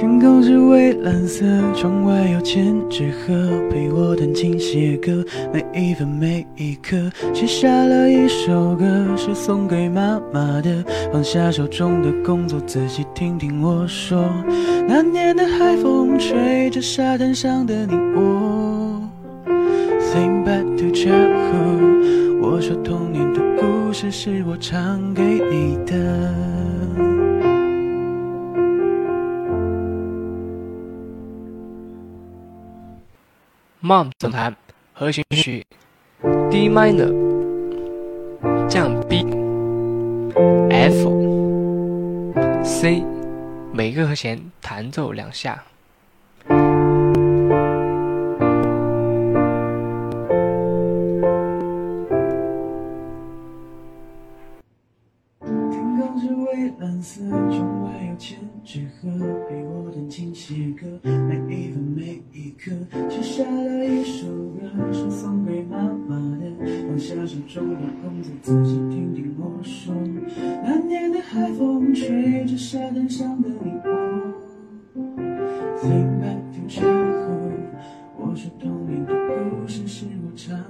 天空是蔚蓝色，窗外有千纸鹤陪我弹琴写歌，每一分每一刻写下了一首歌，是送给妈妈的。放下手中的工作，仔细听听我说。那年的海风吹着沙滩上的你我。Think back to childhood，我说童年的故事是我唱给你的。Mom 总弹和弦曲 D minor 降 B F C 每个和弦弹奏两下。天空是蔚蓝色，窗外有千纸鹤陪我听写歌每一分每一刻写下了一首歌是送给妈妈的放下手中的工子仔细听听我说那年的海风吹着沙滩上的你我 think back to childhood 我说童年的故事是我唱